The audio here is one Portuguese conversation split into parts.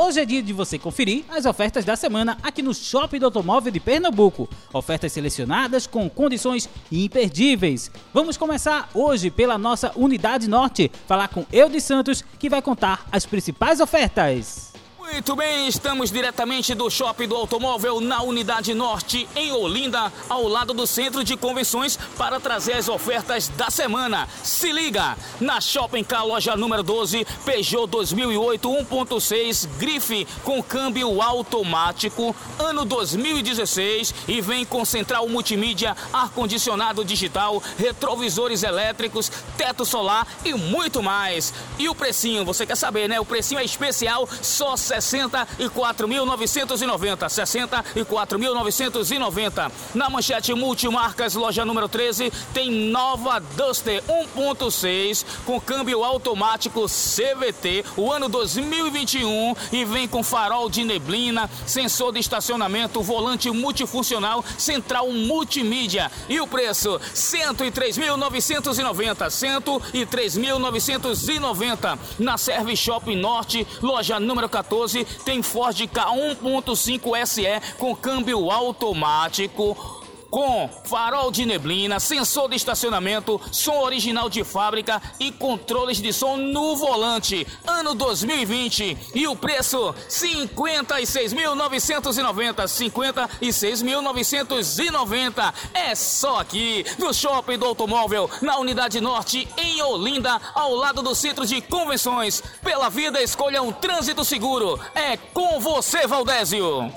Hoje é dia de você conferir as ofertas da semana aqui no Shopping do Automóvel de Pernambuco. Ofertas selecionadas com condições imperdíveis. Vamos começar hoje pela nossa Unidade Norte, falar com Eudes Santos, que vai contar as principais ofertas. Muito bem, estamos diretamente do Shopping do Automóvel na Unidade Norte, em Olinda, ao lado do Centro de Convenções, para trazer as ofertas da semana. Se liga! Na Shopping K, loja número 12, Peugeot 2008 1.6 Grife com câmbio automático, ano 2016 e vem com central multimídia, ar-condicionado digital, retrovisores elétricos, teto solar e muito mais. E o precinho, você quer saber, né? O precinho é especial, só 64.990. 64.990. Na manchete multimarcas, loja número 13, tem nova Duster 1.6 com câmbio automático CVT, o ano 2021 e vem com farol de neblina, sensor de estacionamento, volante multifuncional, central multimídia. E o preço? 103.990. 103.990. Na Service Shopping Norte, loja número 14 tem Ford K 1.5 SE com câmbio automático com farol de neblina, sensor de estacionamento, som original de fábrica e controles de som no volante. Ano 2020 e o preço 56.990, 56.990. É só aqui no Shopping do Automóvel, na Unidade Norte em Olinda, ao lado do Centro de Convenções. Pela vida escolha um trânsito seguro. É com você, Valdésio.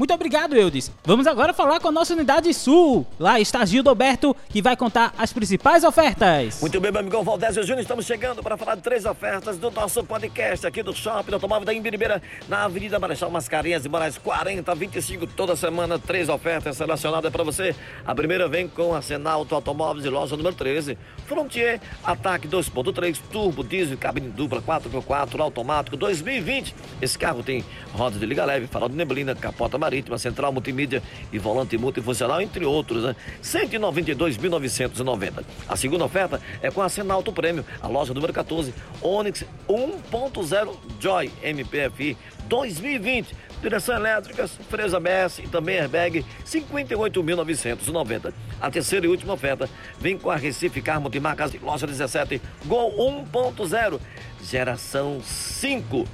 Muito obrigado, Eudes. Vamos agora falar com a nossa unidade sul. Lá está Gildo Alberto, que vai contar as principais ofertas. Muito bem, meu amigão Valdésio Júnior, estamos chegando para falar de três ofertas do nosso podcast aqui do Shopping Automóvel da Imbiribeira, na Avenida Marechal Mascarenhas e Moraes 40, 25, toda semana, três ofertas selecionadas para você. A primeira vem com a Senalto Automóveis de loja número 13, Frontier, Ataque 2.3, Turbo, Diesel, cabine dupla 4x4, automático 2020. Esse carro tem rodas de liga leve, farol de neblina, capota marítima, central multimídia e volante multifuncional, entre outros, né? 192.990. A segunda oferta é com a Senalto Prêmio, a loja número 14, Onix 1.0 Joy MPFI 2020. Direção elétrica, freio ABS e também airbag, 58.990. A terceira e última oferta vem com a Recife Car Multimarcas, loja 17, Gol 1.0, geração 5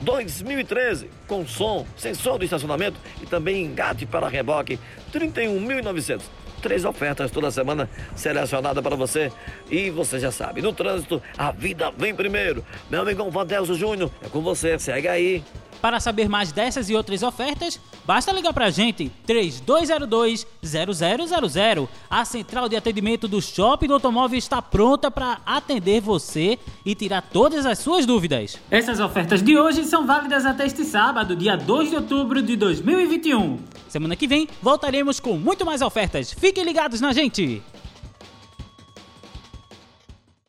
2013, com som, sensor de estacionamento e também engate para reboque, 31.900. Três ofertas toda semana selecionada para você. E você já sabe, no trânsito, a vida vem primeiro. Meu amigão Vandelso Júnior, é com você, segue aí. Para saber mais dessas e outras ofertas, basta ligar para a gente 3202-0000. A central de atendimento do Shopping do Automóvel está pronta para atender você e tirar todas as suas dúvidas. Essas ofertas de hoje são válidas até este sábado, dia 2 de outubro de 2021. Semana que vem voltaremos com muito mais ofertas. Fiquem ligados na gente!